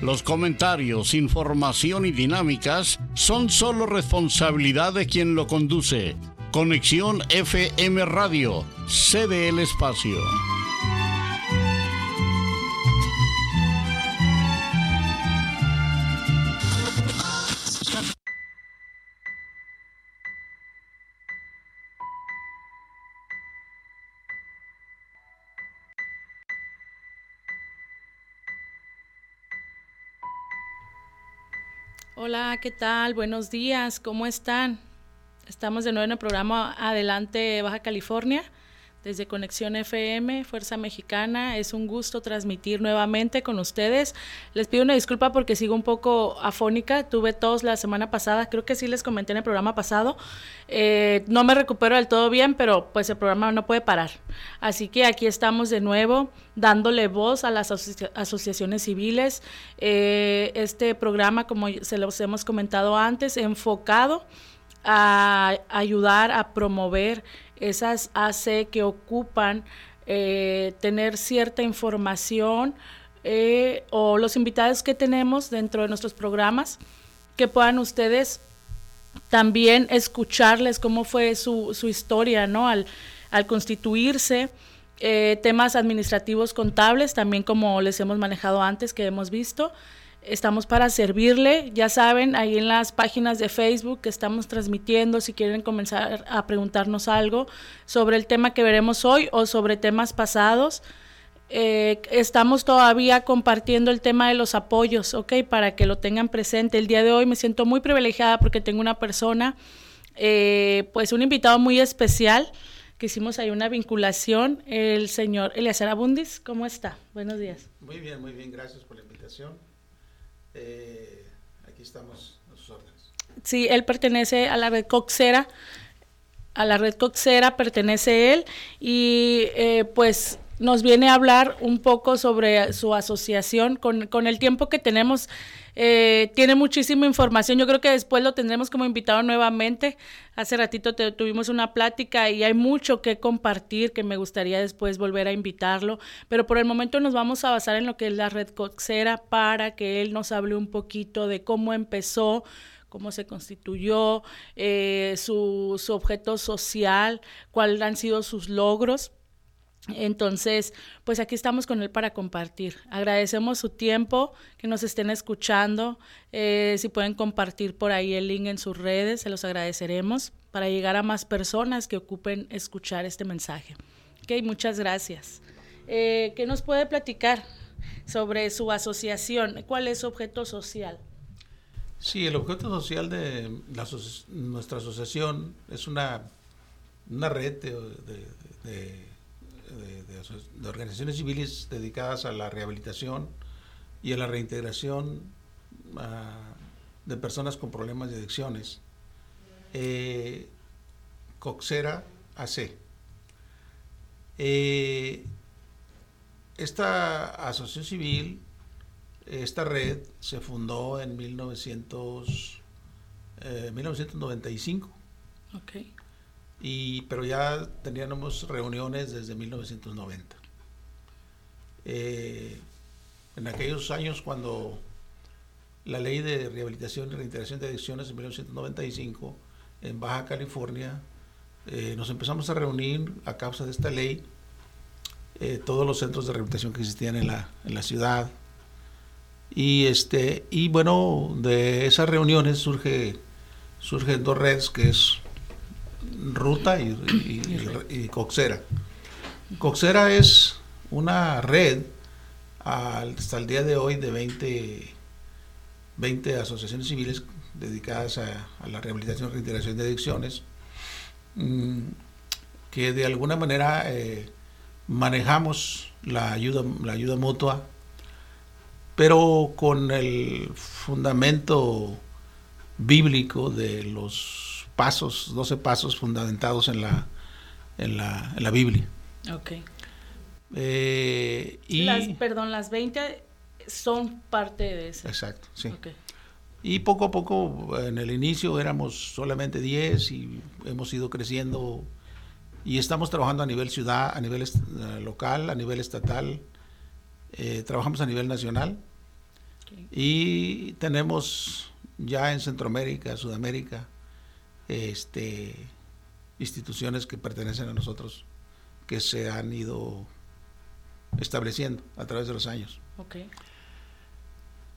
Los comentarios, información y dinámicas son solo responsabilidad de quien lo conduce. Conexión FM Radio, sede el espacio. Hola, ¿qué tal? Buenos días, ¿cómo están? Estamos de nuevo en el programa Adelante Baja California desde Conexión FM, Fuerza Mexicana. Es un gusto transmitir nuevamente con ustedes. Les pido una disculpa porque sigo un poco afónica. Tuve tos la semana pasada, creo que sí les comenté en el programa pasado. Eh, no me recupero del todo bien, pero pues el programa no puede parar. Así que aquí estamos de nuevo dándole voz a las asociaciones civiles. Eh, este programa, como se los hemos comentado antes, enfocado a ayudar a promover esas AC que ocupan eh, tener cierta información eh, o los invitados que tenemos dentro de nuestros programas, que puedan ustedes también escucharles cómo fue su, su historia, ¿no? Al, constituirse, eh, temas administrativos contables, también como les hemos manejado antes, que hemos visto, Estamos para servirle, ya saben, ahí en las páginas de Facebook que estamos transmitiendo, si quieren comenzar a preguntarnos algo sobre el tema que veremos hoy o sobre temas pasados. Eh, estamos todavía compartiendo el tema de los apoyos, ¿ok? Para que lo tengan presente. El día de hoy me siento muy privilegiada porque tengo una persona, eh, pues un invitado muy especial, que hicimos ahí una vinculación, el señor Eliazar Abundis. ¿Cómo está? Buenos días. Muy bien, muy bien, gracias por la invitación. Eh, aquí estamos a sus órdenes. Sí, él pertenece a la red Coxera, a la red Coxera pertenece él y eh, pues nos viene a hablar un poco sobre su asociación con, con el tiempo que tenemos eh, tiene muchísima información. Yo creo que después lo tendremos como invitado nuevamente. Hace ratito tuvimos una plática y hay mucho que compartir que me gustaría después volver a invitarlo. Pero por el momento nos vamos a basar en lo que es la red Coxera para que él nos hable un poquito de cómo empezó cómo se constituyó, eh, su, su objeto social, cuáles han sido sus logros. Entonces, pues aquí estamos con él para compartir. Agradecemos su tiempo, que nos estén escuchando. Eh, si pueden compartir por ahí el link en sus redes, se los agradeceremos para llegar a más personas que ocupen escuchar este mensaje. Ok, muchas gracias. Eh, ¿Qué nos puede platicar sobre su asociación? ¿Cuál es su objeto social? Sí, el objeto social de nuestra asociación es una, una red de de, organizaciones civiles dedicadas a la rehabilitación y a la reintegración ah, de personas con problemas de adicciones. Eh, Coxera AC. Eh, esta asociación civil, esta red, se fundó en 1900, 1995. Okay pero ya teníamos reuniones desde 1990. Eh, en aquellos años cuando la ley de rehabilitación y reintegración de adicciones en 1995 en Baja California, eh, nos empezamos a reunir a causa de esta ley eh, todos los centros de rehabilitación que existían en la, en la ciudad. Y, este, y bueno, de esas reuniones surge, surgen dos redes, que es Ruta y, Coxera. Coxera es una red hasta el día de hoy de 20, 20 asociaciones civiles dedicadas a, la rehabilitación y reintegración de adicciones, mm, que de alguna manera eh, manejamos la ayuda, la ayuda mutua, pero con el fundamento bíblico de los pasos, 12 pasos fundamentados en la, en la, en la Biblia. Ok. Eh, y, Las, perdón, las 20 son parte de eso. exacto, sí. Y poco a poco, en el inicio éramos solamente 10 y hemos ido creciendo y estamos trabajando a nivel ciudad, a nivel eh, local, a nivel estatal, eh, trabajamos a nivel nacional y tenemos ya en Centroamérica, Sudamérica, este, instituciones que pertenecen a nosotros que se han ido estableciendo a través de los años. Ok.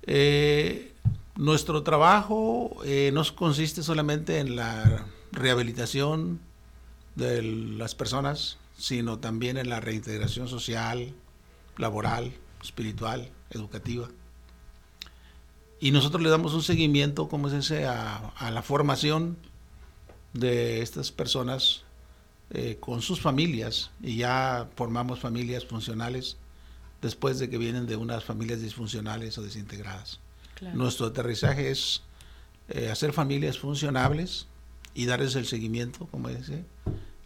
Eh, nuestro trabajo eh, no consiste solamente en la rehabilitación de las personas, sino también en la reintegración social, laboral, espiritual, educativa. Y nosotros le damos un seguimiento, como es ese, a, a la formación de estas personas eh, con sus familias y ya formamos familias funcionales después de que vienen de unas familias disfuncionales o desintegradas. Claro. Nuestro aterrizaje es eh, hacer familias funcionables y darles el seguimiento, como dice,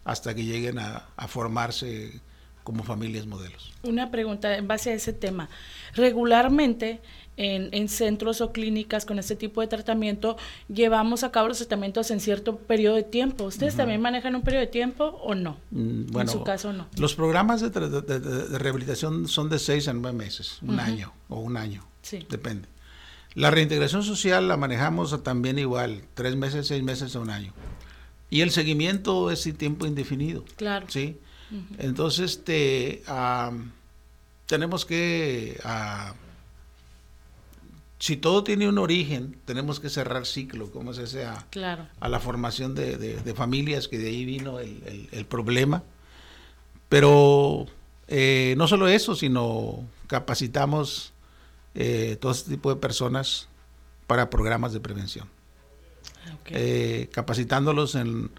hasta que lleguen a, a formarse como familias modelos. Una pregunta en base a ese tema. Regularmente en, en centros o clínicas con este tipo de tratamiento llevamos a cabo los tratamientos en cierto periodo de tiempo. ¿Ustedes también manejan un periodo de tiempo o no? Mm, Bueno, en su caso no. los programas de, tra- de- de- de rehabilitación son de seis a nueve meses, un año o un año, Sí. depende. La reintegración social la manejamos también igual, tres meses, seis meses a un año. Y el seguimiento es tiempo indefinido. Claro. ¿sí? Entonces, este, tenemos que, ah, si todo tiene un origen, tenemos que cerrar ciclo, como es ese, a, Claro. a la formación de, de- de familias, que de ahí vino el, el- el problema. Pero eh, no solo eso, sino capacitamos eh, todo este tipo de personas para programas de prevención Ok. eh, capacitándolos en,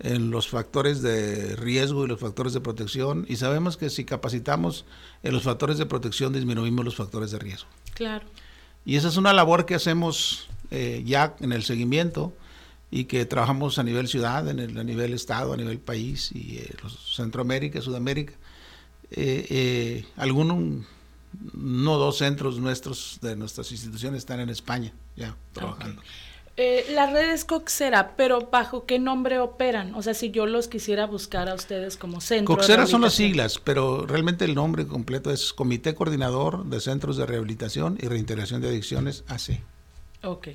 en los factores de riesgo y los factores de protección. Y sabemos que si capacitamos en los factores de protección, disminuimos los factores de riesgo. claro. Y esa es una labor que hacemos eh, ya en el seguimiento y que trabajamos a nivel ciudad, en el- a nivel estado, a nivel país y eh, los Centroamérica, Sudamérica. Eh, eh, algunos, no dos centros nuestros de nuestras instituciones están en España ya trabajando. Eh, la red es Coxera, pero ¿bajo qué nombre operan? O sea, si yo los quisiera buscar a ustedes como centro. Coxera son las siglas, pero realmente el nombre completo es Comité Coordinador de Centros de Rehabilitación y Reintegración de Adicciones, AC. Ok.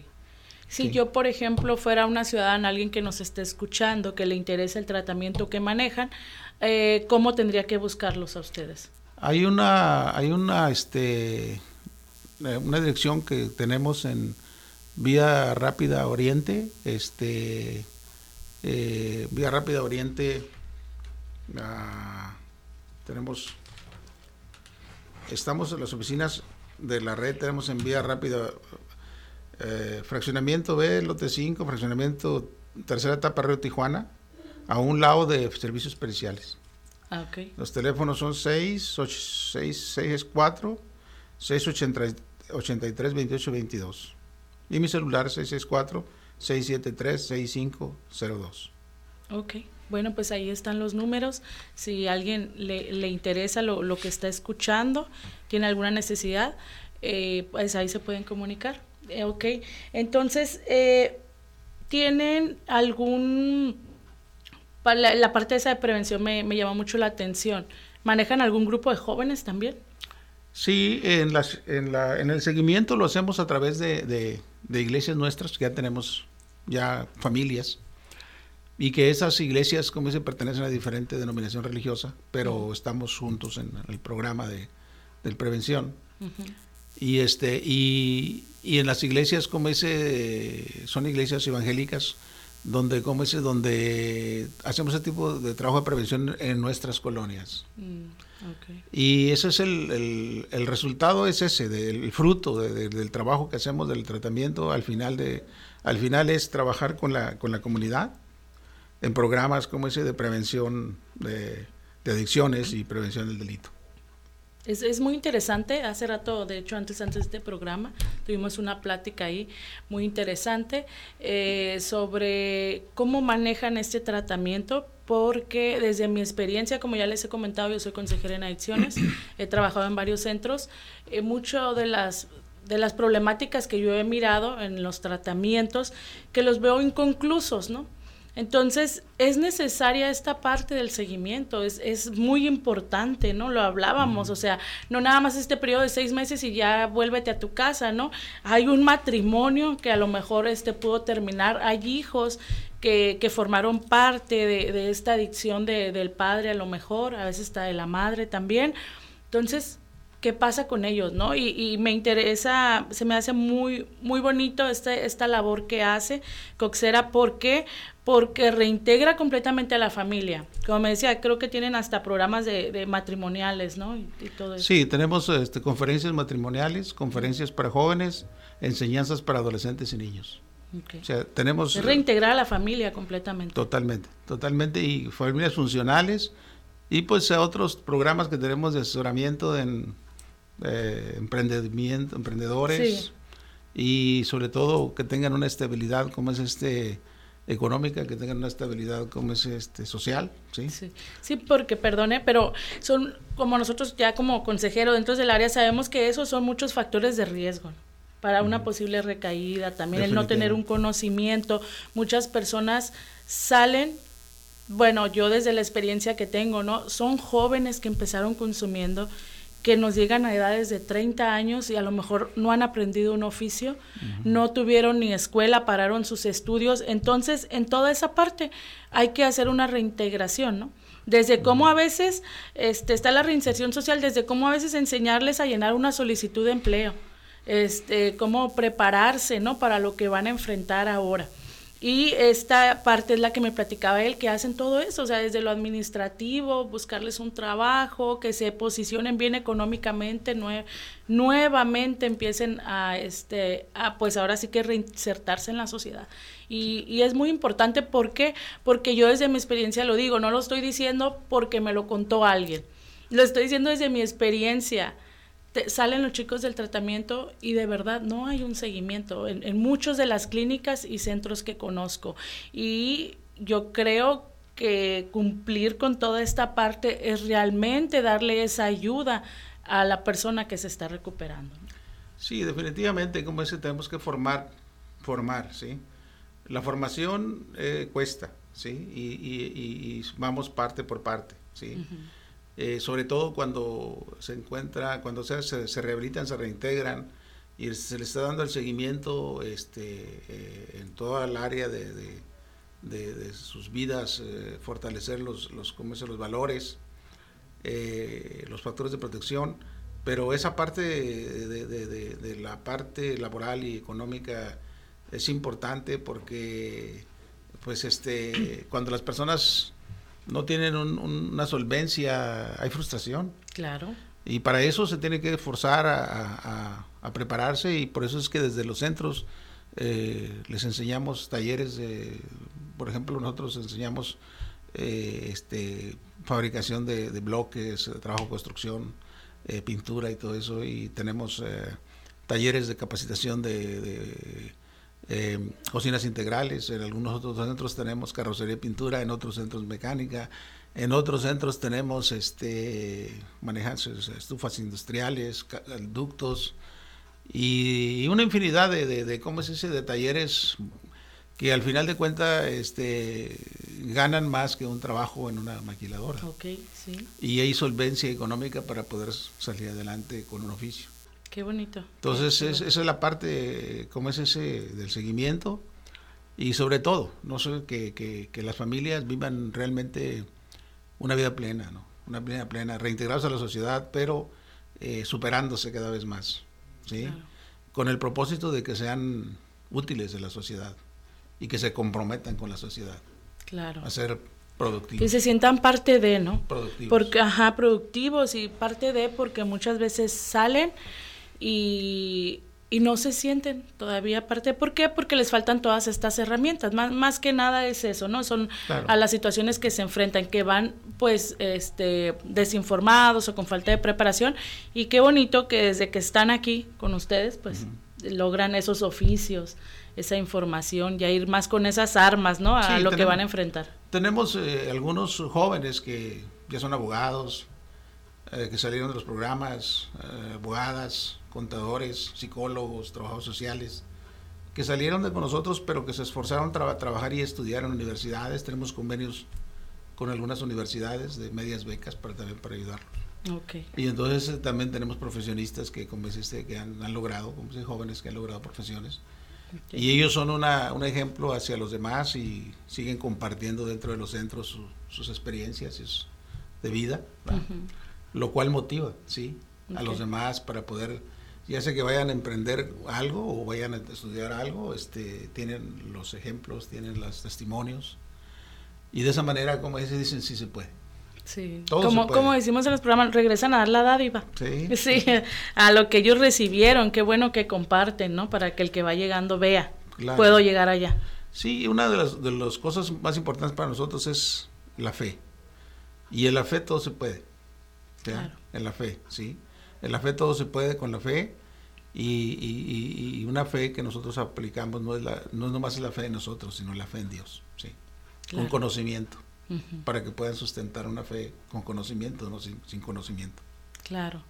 Si Sí. yo, por ejemplo, fuera una ciudadana, alguien que nos esté escuchando, que le interesa el tratamiento que manejan, eh, ¿cómo tendría que buscarlos a ustedes? Hay una, hay una, este, eh, una dirección que tenemos en Vía Rápida Oriente, este, eh, Vía Rápida Oriente, ah, tenemos, estamos en las oficinas de la red, tenemos en Vía Rápida eh, Fraccionamiento B, Lote 5, Fraccionamiento Tercera Etapa Río Tijuana, a un lado de Servicios Periciales. Ah, ok. Los teléfonos son 6, 8, 6, 6 4, 683 28 22. Y mi celular 664 673 6502. Ok. Bueno, pues ahí están los números. Si alguien le, le interesa lo, lo que está escuchando, tiene alguna necesidad, eh, pues ahí se pueden comunicar. Eh, ok. Entonces, eh, ¿tienen algún... la, la parte esa de prevención me, me llama mucho la atención. ¿Manejan algún grupo de jóvenes también? Sí, en, las, en, la, en el seguimiento lo hacemos a través de, de, de iglesias nuestras, que ya tenemos ya familias, y que esas iglesias, como dice, pertenecen a diferente denominación religiosa, pero estamos juntos en el programa de, de prevención. Y este y, y en las iglesias como dice son iglesias evangélicas donde como dice donde hacemos ese tipo de trabajo de prevención en nuestras colonias. Mm, Y ese es el, el, el resultado es ese, del fruto de- del trabajo que hacemos del tratamiento al final de al final es trabajar con la con la comunidad en programas como ese de prevención de, de adicciones y prevención del delito. Es, es, muy interesante. Hace rato, de hecho, antes, antes de este programa, tuvimos una plática ahí muy interesante eh, sobre cómo manejan este tratamiento, porque desde mi experiencia, como ya les he comentado, yo soy consejera en adicciones, he trabajado en varios centros, eh, mucho de las de las problemáticas que yo he mirado en los tratamientos, que los veo inconclusos, ¿no? Entonces, es necesaria esta parte del seguimiento, es, es muy importante, ¿no? Lo hablábamos, o sea, no nada más este periodo de seis meses y ya vuélvete a tu casa, ¿no? Hay un matrimonio que a lo mejor este pudo terminar, hay hijos que, que formaron parte de, de esta adicción de, del padre, a lo mejor, a veces está de la madre también. Entonces, qué pasa con ellos, ¿no? Y, y, me interesa, se me hace muy, muy bonito este, esta labor que hace Coxera, ¿por qué? Porque reintegra completamente a la familia. Como me decía, creo que tienen hasta programas de, de matrimoniales, ¿no? Y, y, todo eso. Sí, tenemos este, conferencias matrimoniales, conferencias para jóvenes, enseñanzas para adolescentes y niños. Okay. O sea, tenemos... Es reintegrar a la familia completamente. Totalmente, totalmente, y familias funcionales, y pues otros programas que tenemos de asesoramiento en eh, emprendimiento, emprendedores sí. y sobre todo que tengan una estabilidad como es este económica, que tengan una estabilidad como es este social, ¿sí? Sí, sí porque perdone, pero son como nosotros ya como consejero dentro del área sabemos que esos son muchos factores de riesgo para una posible recaída, también el no tener un conocimiento. Muchas personas salen bueno, yo desde la experiencia que tengo, ¿no? Son jóvenes que empezaron consumiendo que nos llegan a edades de 30 años y a lo mejor no han aprendido un oficio, uh -huh. no tuvieron ni escuela, pararon sus estudios. Entonces, en toda esa parte hay que hacer una reintegración, ¿no? Desde cómo a veces este, está la reinserción social, desde cómo a veces enseñarles a llenar una solicitud de empleo, este, cómo prepararse, ¿no? Para lo que van a enfrentar ahora. Y esta parte es la que me platicaba él, que hacen todo eso, o sea, desde lo administrativo, buscarles un trabajo, que se posicionen bien económicamente, nue nuevamente empiecen a, este, a, pues ahora sí que reinsertarse en la sociedad. Y, y es muy importante, ¿por qué? Porque yo desde mi experiencia lo digo, no lo estoy diciendo porque me lo contó alguien, lo estoy diciendo desde mi experiencia te, salen los chicos del tratamiento y de verdad no hay un seguimiento en, en muchas de las clínicas y centros que conozco. Y yo creo que cumplir con toda esta parte es realmente darle esa ayuda a la persona que se está recuperando. Sí, definitivamente, como ese tenemos que formar, formar, ¿sí? La formación eh, cuesta, ¿sí? Y, y, y, vamos parte por parte, ¿sí? Uh -huh. Eh, sobre todo cuando se encuentra, cuando se, se, rehabilitan, se reintegran y se les está dando el seguimiento este, eh, en toda el área de, de, sus vidas, eh, fortalecer los, los, ¿cómo los valores, eh, los factores de protección, pero esa parte de, la parte laboral y económica es importante porque pues este, cuando las personas no tienen un, un, una solvencia, hay frustración. Claro. Y para eso se tiene que forzar a, a, a prepararse y por eso es que desde los centros eh, les enseñamos talleres, de, por ejemplo, nosotros enseñamos eh, este, fabricación de, de, bloques, trabajo construcción, eh, pintura y todo eso, y tenemos eh, talleres de capacitación de, de eh, cocinas integrales, en algunos otros centros tenemos carrocería y pintura, en otros centros mecánica, en otros centros tenemos este manejan estufas industriales, ductos y una infinidad de, de, de, cómo es ese de talleres que al final de cuentas este ganan más que un trabajo en una maquiladora. Okay, sí. Y hay solvencia económica para poder salir adelante con un oficio. Qué bonito. Entonces, es, esa es la parte, como es ese del seguimiento y sobre todo, no sé, que, que, que, las familias vivan realmente una vida plena, ¿no? Una vida plena, reintegrados a la sociedad, pero eh, superándose cada vez más, ¿sí? Claro. Con el propósito de que sean útiles de la sociedad y que se comprometan con la sociedad. Claro. A ser productivos. Que se sientan parte de, ¿no? Productivos. Porque, ajá, productivos y parte de porque muchas veces salen y y no se sienten todavía aparte. ¿Por qué? Porque les faltan todas estas herramientas. Más, más que nada es eso, ¿no? Son a las situaciones que se enfrentan, que van pues este desinformados o con falta de preparación. Y qué bonito que desde que están aquí con ustedes, pues logran esos oficios, esa información, ya ir más con esas armas, ¿no? A lo que van a enfrentar. Tenemos eh, algunos jóvenes que ya son abogados, eh, que salieron de los programas, eh, abogadas, contadores, psicólogos, trabajadores sociales, que salieron de con nosotros, pero que se esforzaron a trabajar y estudiar en universidades. Tenemos convenios con algunas universidades de medias becas para también para ayudarlos. Okay. Y entonces eh, también tenemos profesionistas que, como que han, han logrado, como jóvenes que han logrado profesiones. Y ellos son una, un ejemplo hacia los demás y siguen compartiendo dentro de los centros sus experiencias de vida, lo cual motiva, ¿sí? A los demás para poder ya sea que vayan a emprender algo o vayan a estudiar algo, este, tienen los ejemplos, tienen los testimonios. Y de esa manera, como dice, dicen, sí se puede. Sí, como, como decimos en los programas, regresan a dar la dádiva. Sí. sí. a lo que ellos recibieron, qué bueno que comparten, ¿no? Para que el que va llegando vea, puedo llegar allá. Sí, una de las, de las cosas más importantes para nosotros es la fe. Y en la fe todo se puede. Claro. En la fe, ¿sí? La fe todo se puede con la fe y, una fe que nosotros aplicamos no es, la, no es nomás la fe de nosotros, sino la fe en Dios, ¿sí? Con conocimiento, para que puedan sustentar una fe con conocimiento, no sin, conocimiento. Claro,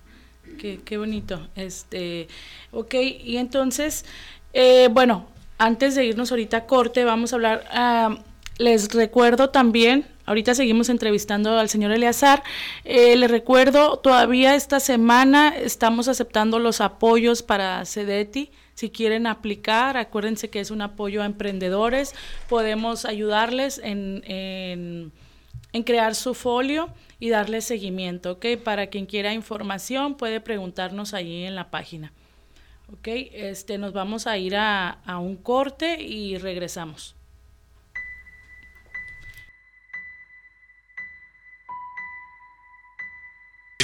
qué, qué, bonito. Este, ok, y entonces, eh, bueno, antes de irnos ahorita a corte, vamos a hablar, ah, les recuerdo también Ahorita seguimos entrevistando al señor Eleazar. Eh, le recuerdo, todavía esta semana estamos aceptando los apoyos para CEDETI. Si quieren aplicar, acuérdense que es un apoyo a emprendedores. Podemos ayudarles en, en, crear su folio y darle seguimiento, ¿ok? Para quien quiera información puede preguntarnos ahí en la página. ¿Ok? Este, nos vamos a ir a, a un corte y regresamos.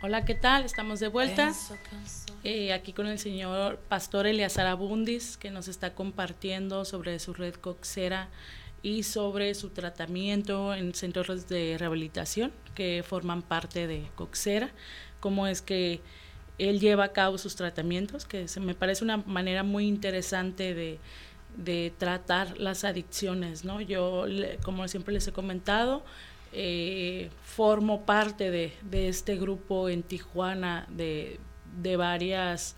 Hola, ¿qué tal? Estamos de vuelta. Eh, aquí con el señor Pastor Eleazar Abundis, que nos está compartiendo sobre su red coxera y sobre su tratamiento en centros de rehabilitación que forman parte de coxera, cómo es que él lleva a cabo sus tratamientos, que se me parece una manera muy interesante de, de tratar las adicciones, ¿no? Yo, como siempre les he comentado, eh, formo parte de, este grupo en Tijuana de, varias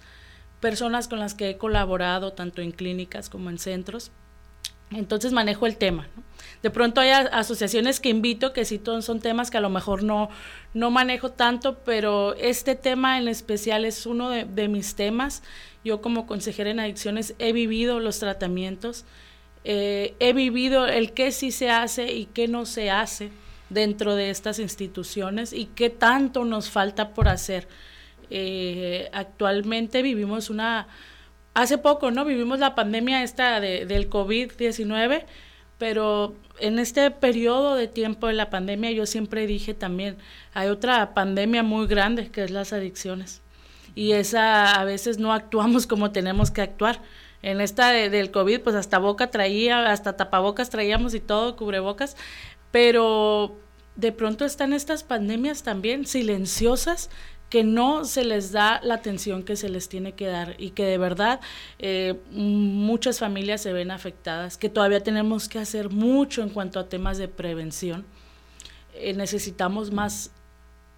personas con las que he colaborado, tanto en clínicas como en centros. Entonces manejo el tema. De pronto hay asociaciones que invito que sí son temas que a lo mejor no, no manejo tanto, pero este tema en especial es uno de, mis temas. Yo como consejera en adicciones he vivido los tratamientos, eh, he vivido el qué sí se hace y qué no se hace dentro de estas instituciones y qué tanto nos falta por hacer. Eh, actualmente vivimos una, hace poco, ¿no? Vivimos la pandemia esta de, del COVID-19, pero en este periodo de tiempo de la pandemia yo siempre dije también, hay otra pandemia muy grande que es las adicciones. Y esa a veces no actuamos como tenemos que actuar. En esta del COVID, pues hasta boca traía, hasta tapabocas traíamos y todo, cubrebocas, pero de pronto están estas pandemias también silenciosas que no se les da la atención que se les tiene que dar y que de verdad eh, muchas familias se ven afectadas, que todavía tenemos que hacer mucho en cuanto a temas de prevención. Eh, necesitamos más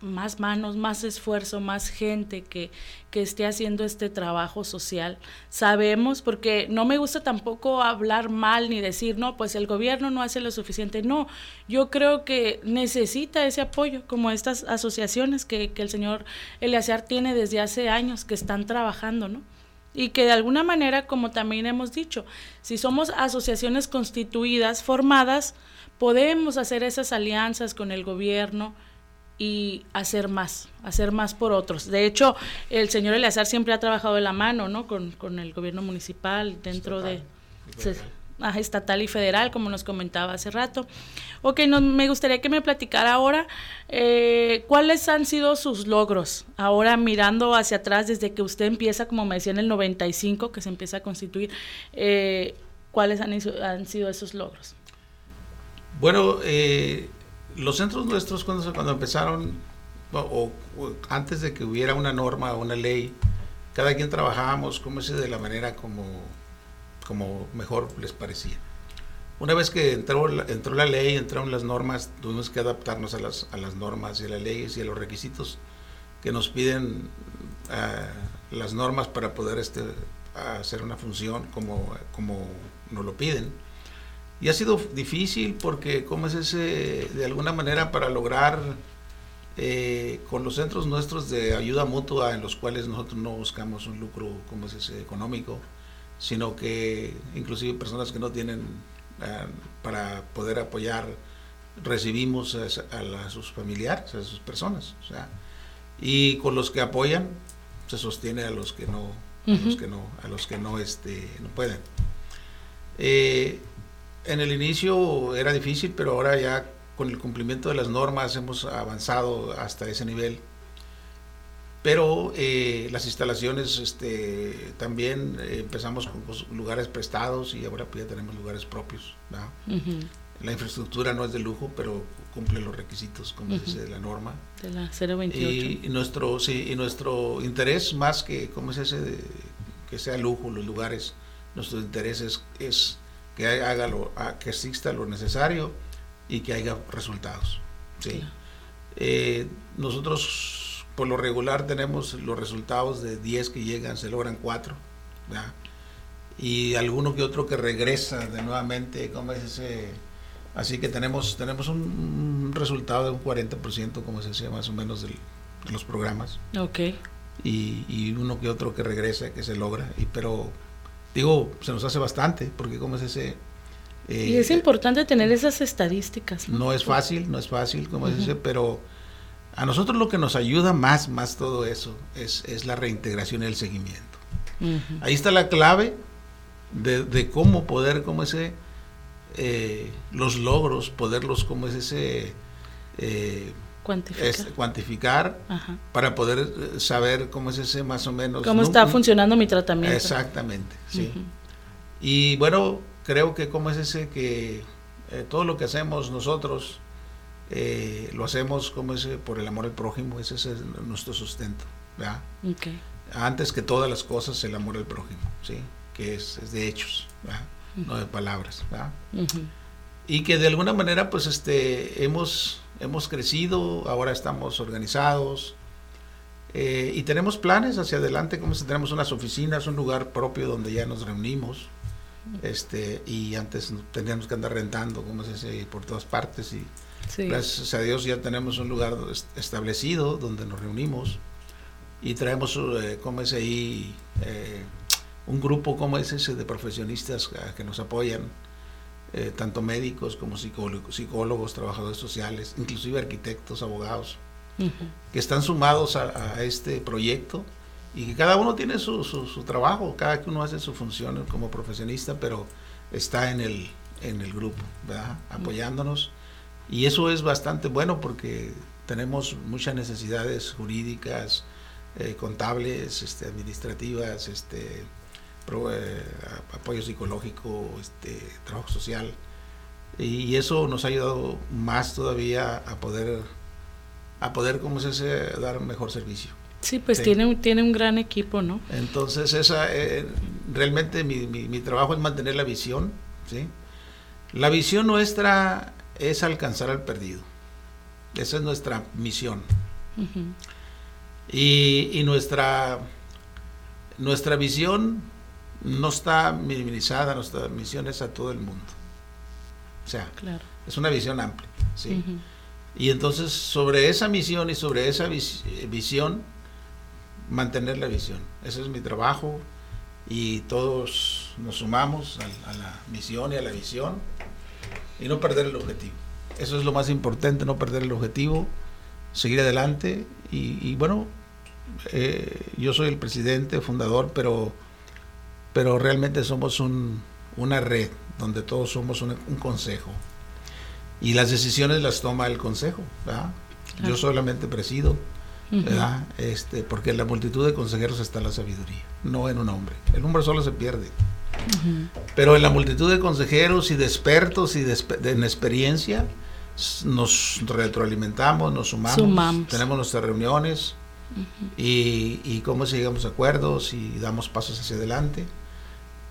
más manos, más esfuerzo, más gente que, que esté haciendo este trabajo social. Sabemos, porque no me gusta tampoco hablar mal ni decir, no, pues el gobierno no hace lo suficiente. No, yo creo que necesita ese apoyo, como estas asociaciones que, que el señor Eleazar tiene desde hace años, que están trabajando, ¿no? y que de alguna manera, como también hemos dicho, si somos asociaciones constituidas, formadas, podemos hacer esas alianzas con el gobierno y hacer más, hacer más por otros. De hecho, el señor Eleazar siempre ha trabajado de la mano, ¿no? Con, con el gobierno municipal dentro de estatal y federal, como nos comentaba hace rato. Ok, no, me gustaría que me platicara ahora eh, cuáles han sido sus logros, ahora mirando hacia atrás desde que usted empieza, como me decía, en el 95, que se empieza a constituir, eh, cuáles han, han, sido esos logros. Bueno, eh, los centros nuestros cuando, cuando empezaron, o, antes de que hubiera una norma o una ley, cada quien trabajábamos como ese de la manera como como mejor les parecía. Una vez que entró, entró la ley, entraron las normas, tuvimos que adaptarnos a las, a las normas y a las leyes y a los requisitos que nos piden ah, las normas para poder este, hacer una función como, como nos lo piden. Y ha sido difícil porque, como es ese, de alguna manera, para lograr eh, con los centros nuestros de ayuda mutua, en los cuales nosotros no buscamos un lucro, como es ese, económico, sino que inclusive personas que no tienen eh, para poder apoyar, recibimos a, sus familiares, a sus personas. O sea, y con los que apoyan, se sostiene a los que no, a los que no, a los que no, este, no pueden. Eh, en el inicio era difícil, pero ahora ya con el cumplimiento de las normas hemos avanzado hasta ese nivel pero eh, las instalaciones este, también eh, empezamos con lugares prestados y ahora pues ya tenemos lugares propios. La infraestructura no es de lujo, pero cumple los requisitos, como dice la norma. De la 028. Y, nuestro, sí, y nuestro interés, más que como es ese de, que sea lujo los lugares, nuestro interés es, que haga lo, que exista lo necesario y que haya resultados. ¿sí? Eh, nosotros por lo regular tenemos los resultados de 10 que llegan, se logran 4. Y alguno que otro que regresa de nuevamente, como es ese? Así que tenemos, tenemos un, resultado de un 40%, como se decía, más o menos de los programas. Ok. Y, y, uno que otro que regresa, que se logra. Y, pero, digo, se nos hace bastante, porque como es ese... y es importante tener esas estadísticas. No, es fácil, no es fácil, como es ese, pero a nosotros lo que nos ayuda más, más todo eso, es, es la reintegración y el seguimiento. Ahí está la clave de, cómo poder, como ese, eh, los logros, poderlos, como es ese, eh, cuantificar, cuantificar para poder eh, saber cómo es ese más o menos. Cómo está funcionando mi tratamiento. Exactamente, sí. Y bueno, creo que como es ese que todo lo que hacemos nosotros, eh, lo hacemos como ese, por el amor al prójimo, ese es nuestro sustento. Antes que todas las cosas, el amor al prójimo, ¿sí? que es, de hechos, no de palabras. Y que de alguna manera pues este, hemos, hemos crecido, ahora estamos organizados, eh, y tenemos planes hacia adelante, como si tenemos unas oficinas, un lugar propio donde ya nos reunimos. Este, y antes teníamos que andar rentando, como se dice, por todas partes. Y Gracias a Dios ya tenemos un lugar establecido donde nos reunimos y traemos, eh, como es ahí, eh, un grupo como es ese de profesionistas que nos apoyan, eh, tanto médicos como psicólogos, psicólogos, trabajadores sociales, inclusive arquitectos, abogados, que están sumados a, este proyecto. Y que cada uno tiene su, su, trabajo, cada uno hace su función como profesionista, pero está en el, en el grupo, apoyándonos. Y eso es bastante bueno porque tenemos muchas necesidades jurídicas, eh, contables, este, administrativas, este, eh, apoyo psicológico, este, trabajo social. Y eso nos ha ayudado más todavía a poder, a poder ¿cómo se dice?, dar un mejor servicio. Sí, pues Tiene, tiene un gran equipo, ¿no? Entonces, esa, eh, realmente mi, mi, mi, trabajo es mantener la visión, ¿sí? La visión nuestra es alcanzar al perdido. Esa es nuestra misión. y, nuestra, nuestra visión no está minimizada, nuestra misión es a todo el mundo. O sea, es una visión amplia. ¿sí? Y entonces sobre esa misión y sobre esa visión, mantener la visión. Ese es mi trabajo y todos nos sumamos a, la misión y a la visión y no perder el objetivo. Eso es lo más importante, no perder el objetivo, seguir adelante y, bueno, eh, yo soy el presidente, fundador, pero, pero realmente somos una red donde todos somos un, consejo y las decisiones las toma el consejo. Yo solamente presido, este, porque en la multitud de consejeros está la sabiduría, no en un hombre. El hombre solo se pierde. Pero en la multitud de consejeros y de expertos y de, en experiencia, nos retroalimentamos, nos sumamos, tenemos nuestras reuniones y, y cómo llegamos a acuerdos y damos pasos hacia adelante.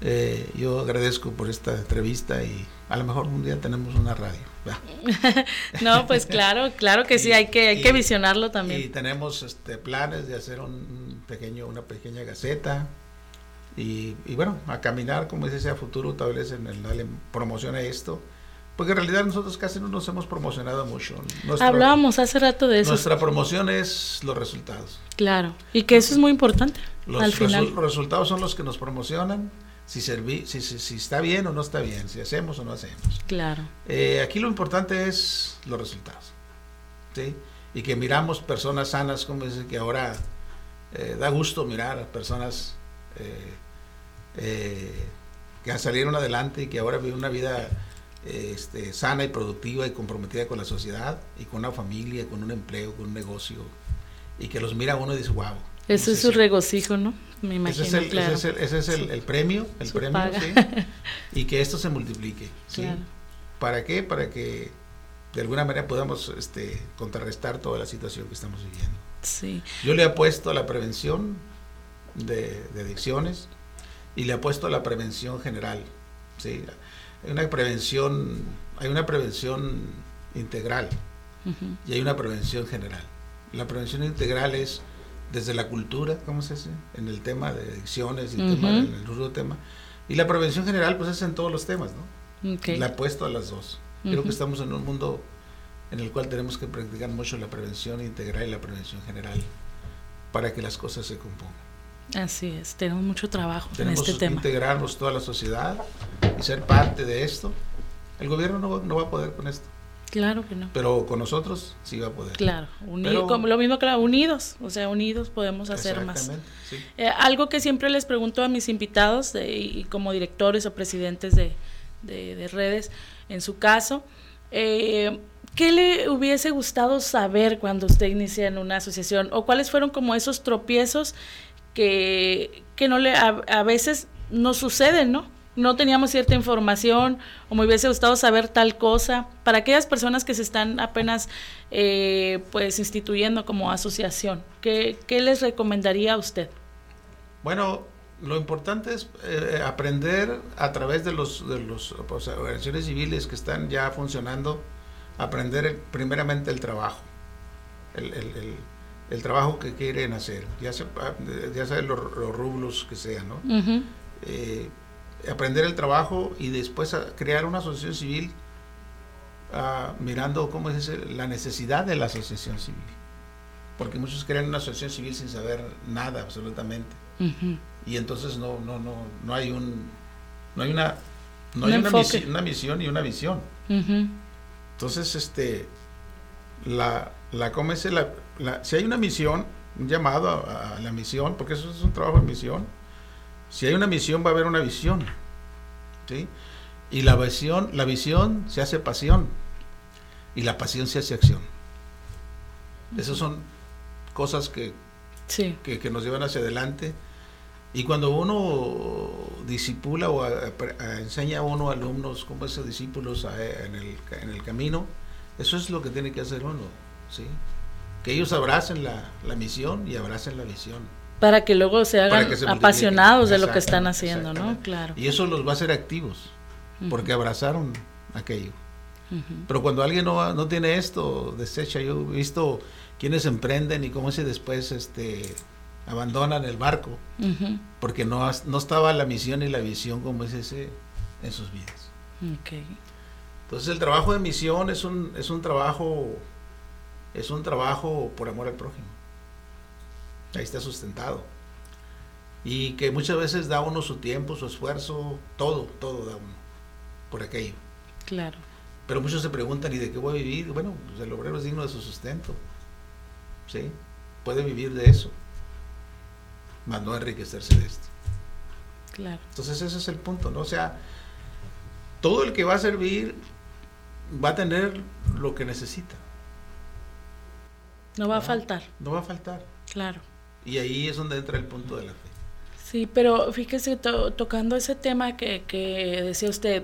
Eh, yo agradezco por esta entrevista y a lo mejor un día tenemos una radio. no, pues claro, claro que sí, hay que, hay que visionarlo también. Y tenemos este, planes de hacer un pequeño, una pequeña gaceta y, bueno, a caminar, como dice, a futuro, tal vez en el darle promoción a esto. Porque en realidad nosotros casi no nos hemos promocionado mucho. Hablábamos hace rato de eso. Nuestra promoción es los resultados. Claro, y que eso es muy importante. Los, al final. los resultados son los que nos promocionan si, serví, si, si, está bien o no está bien, si hacemos o no hacemos. Claro. Eh, aquí lo importante es los resultados. ¿sí? Y que miramos personas sanas, como dice que ahora eh, da gusto mirar a personas eh, que salieron adelante y que ahora viven una vida este, sana y productiva y comprometida con la sociedad y con una familia, con un empleo, con un negocio. Y que los mira uno y dice, wow. Eso es su regocijo, ¿no? Me imagino, ese es el, claro. ese es el, el, premio, el premio, ¿sí? y que esto se multiplique, ¿sí? ¿Para qué? Para que de alguna manera podamos este, contrarrestar toda la situación que estamos viviendo. Sí. Yo le apuesto a la prevención de, de adicciones y le apuesto a la prevención general, ¿sí? Hay una prevención, hay una prevención integral y hay una prevención general. La prevención integral es desde la cultura, ¿cómo se dice? En el tema de adicciones, y tema, en el rudo tema. Y la prevención general, pues es en todos los temas, ¿no? Okay. La apuesto a las dos. Creo que estamos en un mundo en el cual tenemos que practicar mucho la prevención integral y la prevención general para que las cosas se compongan. Así es, tenemos mucho trabajo tenemos en este que tema. integrarnos toda la sociedad y ser parte de esto. El gobierno no, no va a poder con esto. Claro que no. Pero con nosotros sí va a poder. Claro, como lo mismo que unidos, o sea, unidos podemos hacer más. Sí. Eh, algo que siempre les pregunto a mis invitados y como directores o presidentes de, de, redes, en su caso, eh, ¿qué le hubiese gustado saber cuando usted inicia en una asociación? ¿O cuáles fueron como esos tropiezos que, que no le, a, a veces no suceden, ¿no? No teníamos cierta información o me hubiese gustado saber tal cosa. Para aquellas personas que se están apenas eh, pues instituyendo como asociación, ¿qué, les recomendaría a usted? Bueno, lo importante es eh, aprender a través de los de los organizaciones civiles que están ya funcionando, aprender primeramente el trabajo, el, el, trabajo que quieren hacer, ya sea, ya sea los, rublos que sean, ¿no? Aprender el trabajo y después crear una asociación civil uh, mirando cómo es la necesidad de la asociación civil. Porque muchos crean una asociación civil sin saber nada absolutamente. Y entonces no, no, no, no hay un no hay una no hay una, una, misión y una visión. Entonces, este la, la, ¿cómo es la, la, si hay una misión, un llamado a, a la misión, porque eso es un trabajo de misión, si hay una misión, va a haber una visión. ¿sí? Y la visión, la visión se hace pasión. Y la pasión se hace acción. Esas son cosas que, que, nos llevan hacia adelante. Y cuando uno disipula o enseña a uno alumnos como esos discípulos en, el, en, el, camino, eso es lo que tiene que hacer uno. ¿sí? Que ellos abracen la, la misión y abracen la visión para que luego se hagan apasionados de lo que están haciendo, ¿no? Claro. Y eso los va a hacer activos, porque abrazaron aquello. Pero cuando alguien no, no tiene esto, desecha, yo he visto quienes emprenden y cómo se después este, abandonan el barco, porque no, no estaba la misión y la visión como es ese en sus vidas. Okay. Entonces el trabajo de misión es un, es un trabajo, es un trabajo por amor al prójimo ahí está sustentado. Y que muchas veces da uno su tiempo, su esfuerzo, todo, todo da uno por aquello. Claro. Pero muchos se preguntan, ¿y de qué voy a vivir? Bueno, pues el obrero es digno de su sustento. ¿Sí? Puede vivir de eso, más no enriquecerse de esto. Claro. Entonces ese es el punto, ¿no? O sea, todo el que va a servir va a tener lo que necesita. No va a faltar. No va a faltar. Claro. Y ahí es donde entra el punto de la fe. Sí, pero fíjese, tocando ese tema que, que decía usted,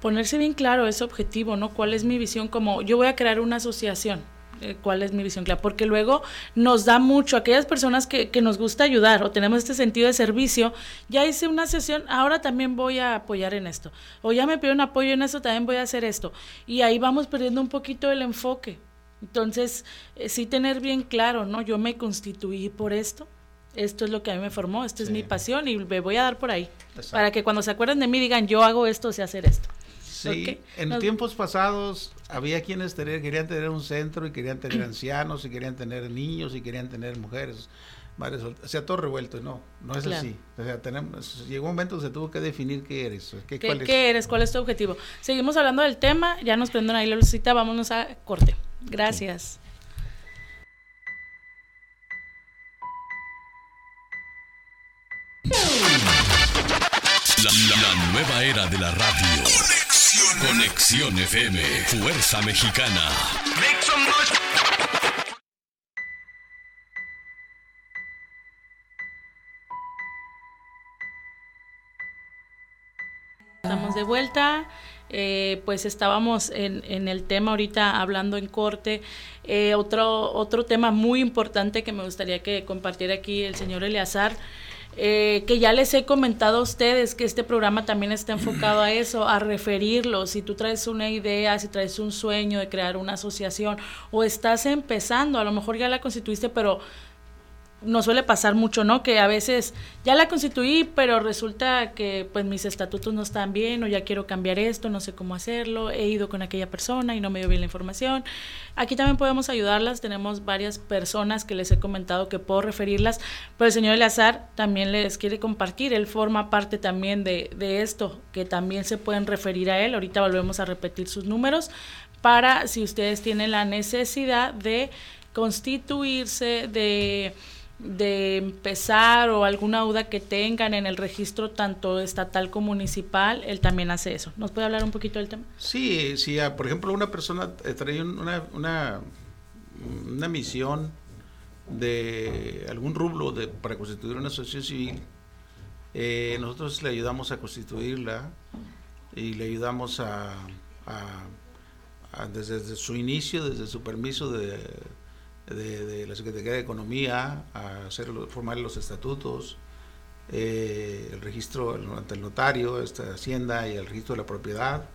ponerse bien claro ese objetivo, ¿no? ¿Cuál es mi visión? Como yo voy a crear una asociación, eh, cuál es mi visión claro, porque luego nos da mucho, aquellas personas que, que, nos gusta ayudar o tenemos este sentido de servicio, ya hice una sesión, ahora también voy a apoyar en esto, o ya me pidieron apoyo en esto, también voy a hacer esto, y ahí vamos perdiendo un poquito el enfoque. Entonces, eh, sí tener bien claro, ¿no? Yo me constituí por esto, esto es lo que a mí me formó, esto es mi pasión y me voy a dar por ahí. Para que cuando se acuerden de mí digan, yo hago esto, sé hacer esto. Sí, en tiempos pasados había quienes querían tener un centro y querían tener ancianos y querían tener niños y querían tener mujeres. Madres, o sea, todo revuelto, no, no es así. O sea, tenemos, llegó un momento que se tuvo que definir qué eres. ¿Qué, ¿Qué, ¿qué eres? ¿Cuál es tu objetivo? Seguimos hablando del tema, ya nos prenden ahí la lucita, vámonos a corte. Gracias. La, nueva era de la radio. Conexión. FM. Fuerza Mexicana. Estamos de vuelta. Eh, pues estábamos en, en, el tema ahorita hablando en corte. Eh, otro, otro tema muy importante que me gustaría que compartiera aquí el señor Eleazar eh, que ya les he comentado a ustedes que este programa también está enfocado a eso, a referirlo. Si tú traes una idea, si traes un sueño de crear una asociación o estás empezando, a lo mejor ya la constituiste, pero nos suele pasar mucho, ¿no? Que a veces ya la constituí, pero resulta que pues mis estatutos no están bien o ya quiero cambiar esto, no sé cómo hacerlo, he ido con aquella persona y no me dio bien la información. Aquí también podemos ayudarlas, tenemos varias personas que les he comentado que puedo referirlas, pero el señor Eleazar también les quiere compartir, él forma parte también de, de esto, que también se pueden referir a él, ahorita volvemos a repetir sus números, para si ustedes tienen la necesidad de constituirse, de de empezar o alguna duda que tengan en el registro tanto estatal como municipal, él también hace eso. ¿Nos puede hablar un poquito del tema? Sí, sí, por ejemplo una persona trae una, una, una misión de algún rublo de, para constituir una asociación civil, eh, nosotros le ayudamos a constituirla y le ayudamos a, desde su inicio, desde su permiso de de, la Secretaría de Economía a hacer formar los estatutos, eh, el registro ante el notario, esta hacienda y el registro de la propiedad,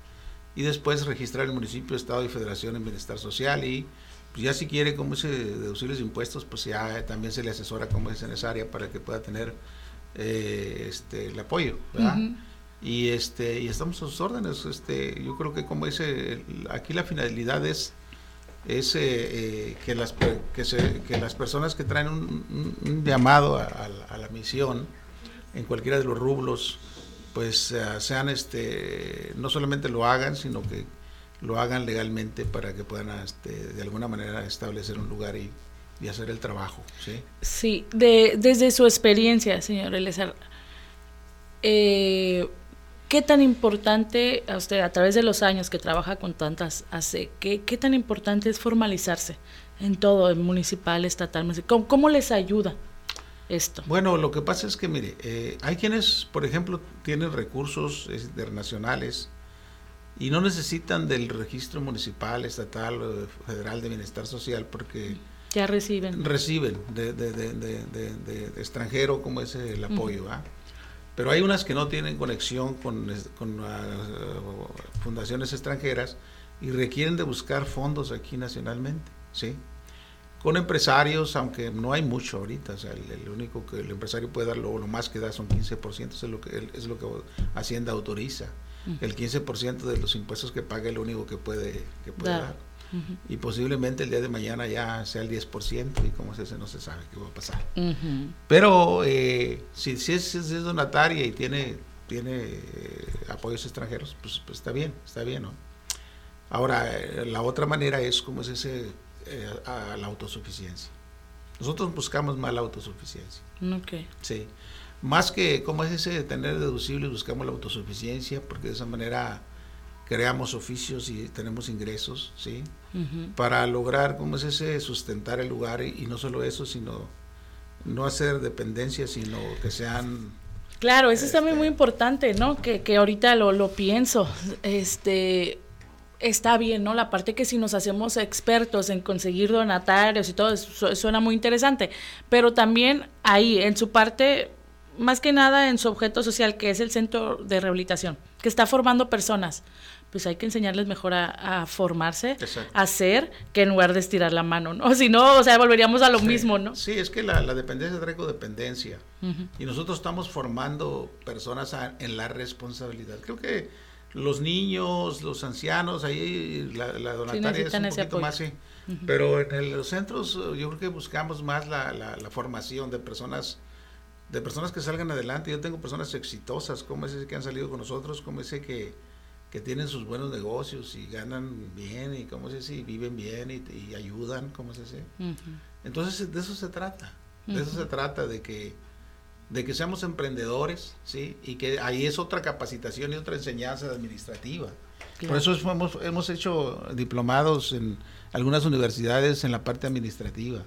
y después registrar el municipio, estado y federación en bienestar social y pues ya si quiere como ese deducir los impuestos, pues ya también se le asesora como es necesaria para que pueda tener eh, este el apoyo, Y este y estamos a sus órdenes, este yo creo que como dice aquí la finalidad es es eh, que, las, que, se, que, las personas que traen un, llamado a, la misión en cualquiera de los rublos, pues eh, sean, este, no solamente lo hagan, sino que lo hagan legalmente para que puedan este, de alguna manera establecer un lugar y, y hacer el trabajo. Sí, sí de, desde su experiencia, señor Elezar, eh, ¿Qué tan importante a usted, a través de los años que trabaja con tantas AC, qué, qué tan importante es formalizarse en todo, en municipal, estatal, ¿Cómo, ¿Cómo, les ayuda esto? Bueno, lo que pasa es que, mire, eh, hay quienes, por ejemplo, tienen recursos internacionales y no necesitan del registro municipal, estatal o federal de bienestar social porque... Ya reciben. Reciben de, de, de, de extranjero como es el apoyo. ¿ah? Pero hay unas que no tienen conexión con, con uh, fundaciones extranjeras y requieren de buscar fondos aquí nacionalmente, ¿sí? Con empresarios, aunque no hay mucho ahorita, o sea, el, único que el empresario puede dar, lo, más que da son 15%, es lo que, es lo que Hacienda autoriza. El 15% de los impuestos que paga es lo único que puede, que puede dar. Y posiblemente el día de mañana ya sea el 10% y como se dice, no se sabe qué va a pasar. Pero eh, si, si, es, si, es, donataria y tiene, tiene eh, apoyos extranjeros, pues, pues, está bien, está bien, ¿no? Ahora, eh, la otra manera es como es ese, a la autosuficiencia. Nosotros buscamos más la autosuficiencia. Ok. Sí. Más que como es ese tener deducibles, buscamos la autosuficiencia, porque de esa manera creamos oficios y tenemos ingresos, ¿sí? Para lograr, ¿cómo es ese? Sustentar el lugar y, no solo eso, sino no hacer dependencia, sino que sean... Claro, eso es también muy importante, ¿no? Que, que ahorita lo, lo pienso, este está bien, ¿no? La parte que si nos hacemos expertos en conseguir donatarios y todo, eso suena muy interesante, pero también ahí, en su parte, más que nada en su objeto social, que es el centro de rehabilitación, que está formando personas, pues hay que enseñarles mejor a, formarse, a hacer, que en lugar de estirar la mano, ¿no? Si no, o sea, volveríamos a lo mismo, ¿no? Sí, es que la, dependencia trae codependencia. Y nosotros estamos formando personas en la responsabilidad. Creo que los niños, los ancianos, ahí la, la donataria es un poquito más, sí. Pero en los centros yo creo que buscamos más la, la, formación de personas de personas que salgan adelante. Yo tengo personas exitosas, como ese que han salido con nosotros, como ese que, que tienen sus buenos negocios y ganan bien y como ese y viven bien y, ayudan, como ese. Entonces de eso se trata. De eso se trata, de que de que seamos emprendedores, ¿sí? Y que ahí es otra capacitación y otra enseñanza administrativa. Por eso hemos, hemos hecho diplomados en algunas universidades en la parte administrativa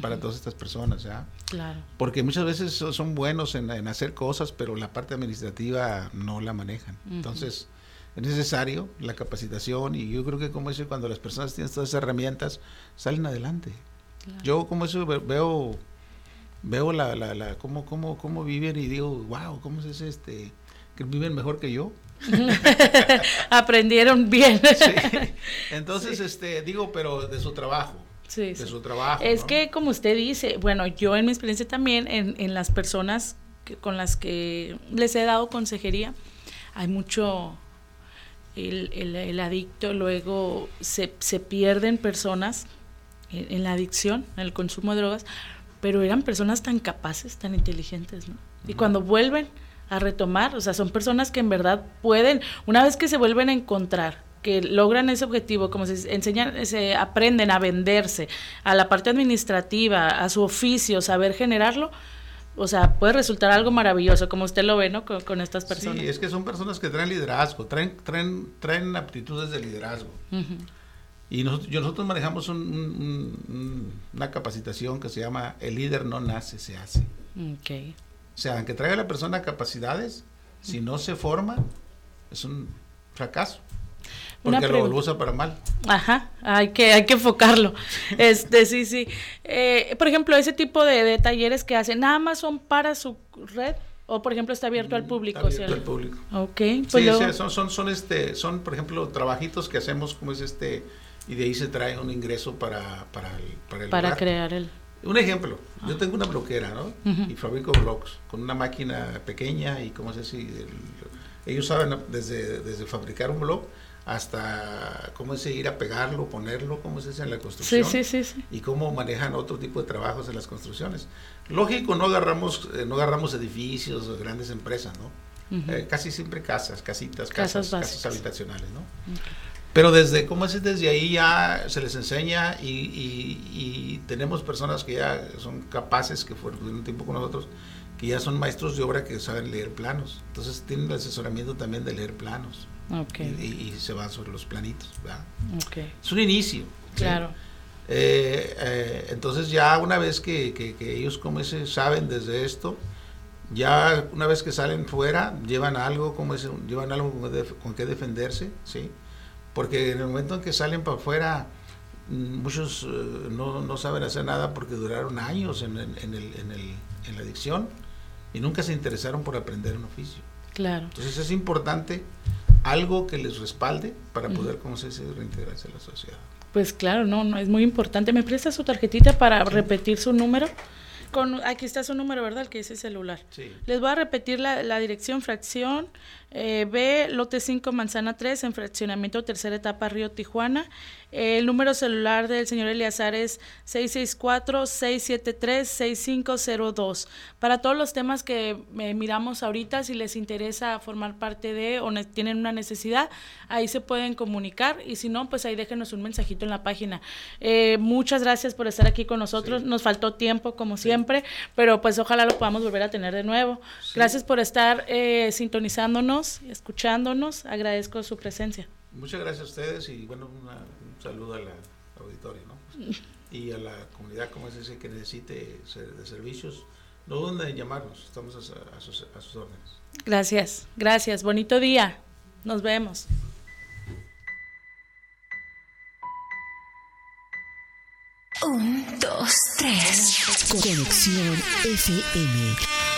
para todas estas personas, ¿ya? Claro. Porque muchas veces son buenos en, hacer cosas, pero la parte administrativa no la manejan. Entonces, es necesario la capacitación y yo creo que como eso cuando las personas tienen todas esas herramientas, salen adelante. Yo como eso veo veo la, la, la cómo, cómo, cómo viven y digo, wow, ¿cómo es este? Que viven mejor que yo. Aprendieron bien. Entonces, este, digo, pero de su trabajo. Sí, de su trabajo. Es que, como usted dice, bueno, yo en mi experiencia también, en, en las personas con las que les he dado consejería, hay mucho, el, el, el adicto, luego se, se pierden personas en, en, la adicción, en el consumo de drogas, pero eran personas tan capaces, tan inteligentes, ¿no? Y cuando vuelven a retomar, o sea, son personas que en verdad pueden, una vez que se vuelven a encontrar, que logran ese objetivo, como se enseñan, se aprenden a venderse, a la parte administrativa, a su oficio, saber generarlo, o sea, puede resultar algo maravilloso, como usted lo ve, ¿no? Con, estas personas. Sí, es que son personas que traen liderazgo, traen, traen, traen aptitudes de liderazgo. Y nosotros, nosotros manejamos una capacitación que se llama El líder no nace, se hace. Okay. O sea, aunque traiga a la persona capacidades, si no se forma, es un fracaso. Porque lo, usa para mal. Ajá, hay que, hay que enfocarlo. este, sí, sí. Eh, por ejemplo, ese tipo de, talleres que hacen, ¿nada más son para su red? O, por ejemplo, está abierto al mm, público. Está abierto al público. Ok. Pues sí, son, son, son, este, son, por ejemplo, trabajitos que hacemos, como es este y de ahí se trae un ingreso para, para el, para el Para crear el... Un ejemplo, yo tengo una bloquera, ¿no? Y fabrico blocks con una máquina pequeña y cómo sé si... ellos saben desde, desde fabricar un block hasta cómo es ir a pegarlo, ponerlo, cómo se hace en la construcción. Sí, sí, sí, Y cómo manejan otro tipo de trabajos en las construcciones. Lógico, no agarramos, eh, no agarramos edificios grandes empresas, ¿no? Eh, casi siempre casas, casitas, casas, casas, habitacionales, ¿no? Pero desde, ¿cómo es? Desde ahí ya se les enseña y, tenemos personas que ya son capaces, que fueron un tiempo con nosotros, que ya son maestros de obra que saben leer planos. Entonces tienen el asesoramiento también de leer planos. Y, se van sobre los planitos. Es un inicio. Claro. Eh, eh, entonces ya una vez que, ellos como ese saben desde esto, ya una vez que salen fuera, llevan algo como ese, llevan algo con, con que defenderse, ¿sí? porque en el momento en que salen para afuera, mm, muchos eh, no, saben hacer nada porque duraron años en, el, en, la adicción y nunca se interesaron por aprender un oficio. Claro. Entonces es importante algo que les respalde para poder, como se reintegrarse a la sociedad. Pues claro, no, no, es muy importante. ¿Me presta su tarjetita para repetir su número? Con, aquí está su número, ¿verdad? El que dice celular. Sí. Les voy a repetir la, la dirección, fracción, eh, B, lote 5, manzana 3, en fraccionamiento tercera etapa Río Tijuana. El número celular del señor Eleazar es 664-673-6502. Para todos los temas que eh, miramos ahorita, si les interesa formar parte de o tienen una necesidad, ahí se pueden comunicar y si no, pues ahí déjenos un mensajito en la página. Eh, muchas gracias por estar aquí con nosotros. Nos faltó tiempo, como siempre, pero pues ojalá lo podamos volver a tener de nuevo. Gracias por estar eh, escuchándonos. Agradezco su presencia. Muchas gracias a ustedes y bueno, un saludo a la auditoria ¿no? y a la comunidad como es ese que necesite de servicios. No duden en llamarnos, estamos a, sus, a sus órdenes. Gracias, gracias. Bonito día. Nos vemos. Un, dos, tres. Conexión FM.